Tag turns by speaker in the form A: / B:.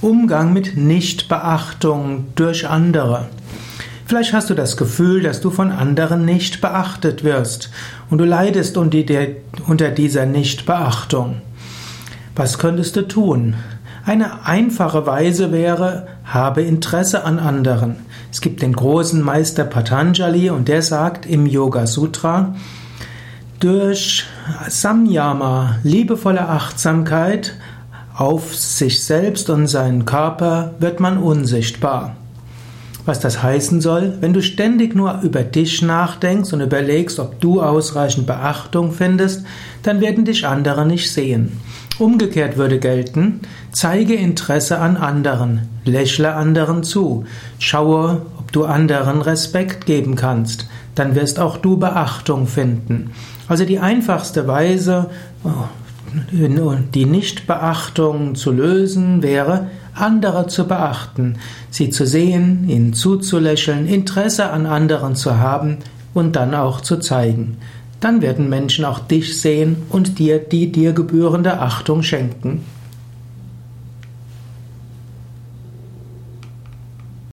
A: Umgang mit Nichtbeachtung durch andere. Vielleicht hast du das Gefühl, dass du von anderen nicht beachtet wirst und du leidest unter dieser Nichtbeachtung. Was könntest du tun? Eine einfache Weise wäre, habe Interesse an anderen. Es gibt den großen Meister Patanjali und der sagt im Yoga Sutra, durch Samyama, liebevolle Achtsamkeit auf sich selbst und seinen Körper, wird man unsichtbar. Was das heißen soll, wenn du ständig nur über dich nachdenkst und überlegst, ob du ausreichend Beachtung findest, dann werden dich andere nicht sehen. Umgekehrt würde gelten, zeige Interesse an anderen, lächle anderen zu, schaue, ob du anderen Respekt geben kannst, dann wirst auch du Beachtung finden. Also die einfachste Weise, oh, die Nichtbeachtung zu lösen, wäre, andere zu beachten, sie zu sehen, ihnen zuzulächeln, Interesse an anderen zu haben und dann auch zu zeigen dann werden Menschen auch dich sehen und dir die dir gebührende Achtung schenken.